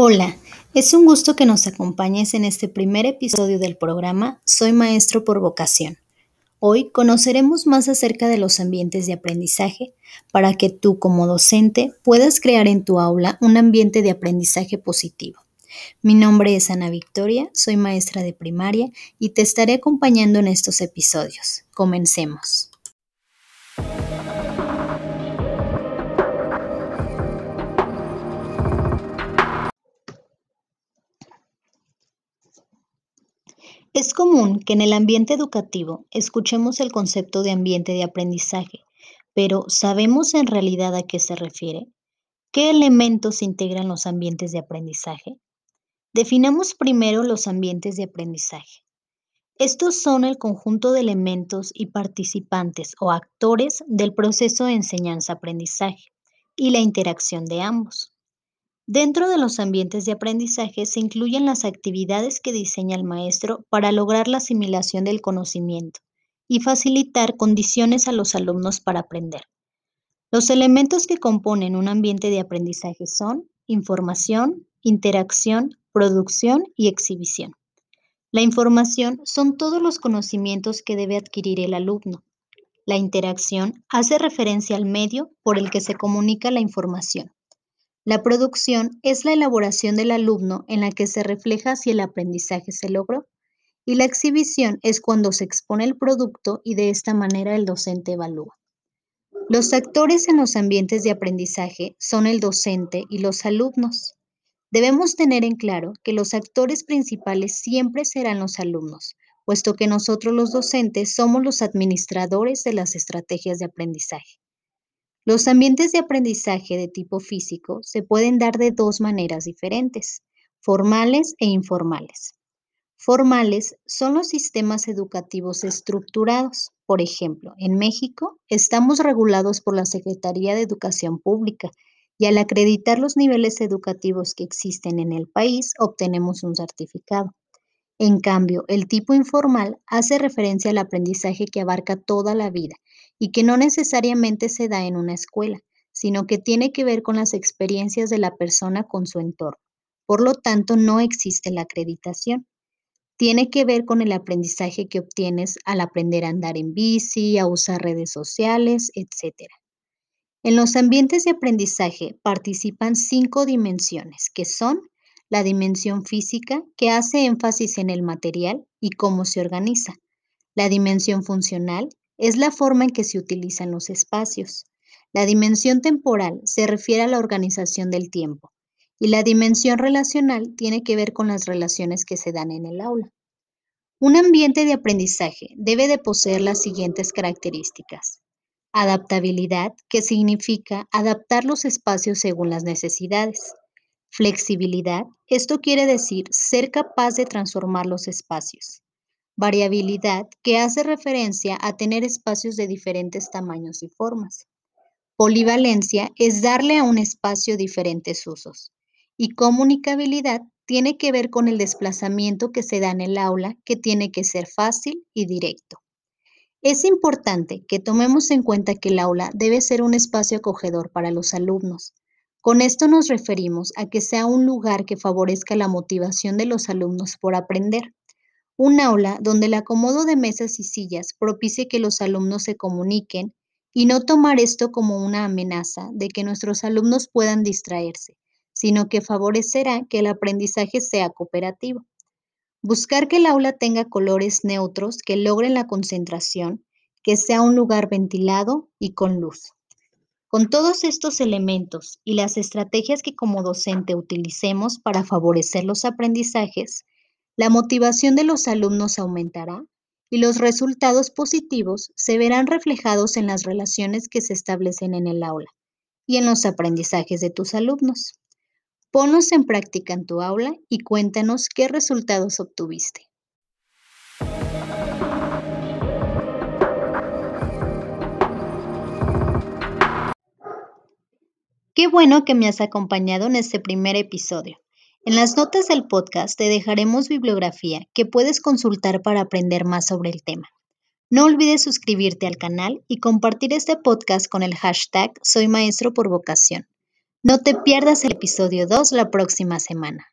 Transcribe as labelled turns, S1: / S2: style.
S1: Hola, es un gusto que nos acompañes en este primer episodio del programa Soy Maestro por Vocación. Hoy conoceremos más acerca de los ambientes de aprendizaje para que tú como docente puedas crear en tu aula un ambiente de aprendizaje positivo. Mi nombre es Ana Victoria, soy maestra de primaria y te estaré acompañando en estos episodios. Comencemos. Es común que en el ambiente educativo escuchemos el concepto de ambiente de aprendizaje, pero ¿sabemos en realidad a qué se refiere? ¿Qué elementos integran los ambientes de aprendizaje? Definamos primero los ambientes de aprendizaje. Estos son el conjunto de elementos y participantes o actores del proceso de enseñanza-aprendizaje y la interacción de ambos. Dentro de los ambientes de aprendizaje se incluyen las actividades que diseña el maestro para lograr la asimilación del conocimiento y facilitar condiciones a los alumnos para aprender. Los elementos que componen un ambiente de aprendizaje son información, interacción, producción y exhibición. La información son todos los conocimientos que debe adquirir el alumno. La interacción hace referencia al medio por el que se comunica la información. La producción es la elaboración del alumno en la que se refleja si el aprendizaje se logró y la exhibición es cuando se expone el producto y de esta manera el docente evalúa. Los actores en los ambientes de aprendizaje son el docente y los alumnos. Debemos tener en claro que los actores principales siempre serán los alumnos, puesto que nosotros los docentes somos los administradores de las estrategias de aprendizaje. Los ambientes de aprendizaje de tipo físico se pueden dar de dos maneras diferentes, formales e informales. Formales son los sistemas educativos estructurados. Por ejemplo, en México estamos regulados por la Secretaría de Educación Pública y al acreditar los niveles educativos que existen en el país obtenemos un certificado. En cambio, el tipo informal hace referencia al aprendizaje que abarca toda la vida y que no necesariamente se da en una escuela, sino que tiene que ver con las experiencias de la persona con su entorno. Por lo tanto, no existe la acreditación. Tiene que ver con el aprendizaje que obtienes al aprender a andar en bici, a usar redes sociales, etc. En los ambientes de aprendizaje participan cinco dimensiones, que son la dimensión física, que hace énfasis en el material y cómo se organiza, la dimensión funcional, es la forma en que se utilizan los espacios. La dimensión temporal se refiere a la organización del tiempo y la dimensión relacional tiene que ver con las relaciones que se dan en el aula. Un ambiente de aprendizaje debe de poseer las siguientes características. Adaptabilidad, que significa adaptar los espacios según las necesidades. Flexibilidad, esto quiere decir ser capaz de transformar los espacios variabilidad que hace referencia a tener espacios de diferentes tamaños y formas. Polivalencia es darle a un espacio diferentes usos. Y comunicabilidad tiene que ver con el desplazamiento que se da en el aula, que tiene que ser fácil y directo. Es importante que tomemos en cuenta que el aula debe ser un espacio acogedor para los alumnos. Con esto nos referimos a que sea un lugar que favorezca la motivación de los alumnos por aprender un aula donde el acomodo de mesas y sillas propicie que los alumnos se comuniquen y no tomar esto como una amenaza de que nuestros alumnos puedan distraerse, sino que favorecerá que el aprendizaje sea cooperativo. Buscar que el aula tenga colores neutros que logren la concentración, que sea un lugar ventilado y con luz. Con todos estos elementos y las estrategias que como docente utilicemos para favorecer los aprendizajes, la motivación de los alumnos aumentará y los resultados positivos se verán reflejados en las relaciones que se establecen en el aula y en los aprendizajes de tus alumnos. Ponlos en práctica en tu aula y cuéntanos qué resultados obtuviste. Qué bueno que me has acompañado en este primer episodio. En las notas del podcast te dejaremos bibliografía que puedes consultar para aprender más sobre el tema. No olvides suscribirte al canal y compartir este podcast con el hashtag Soy Maestro por Vocación. No te pierdas el episodio 2 la próxima semana.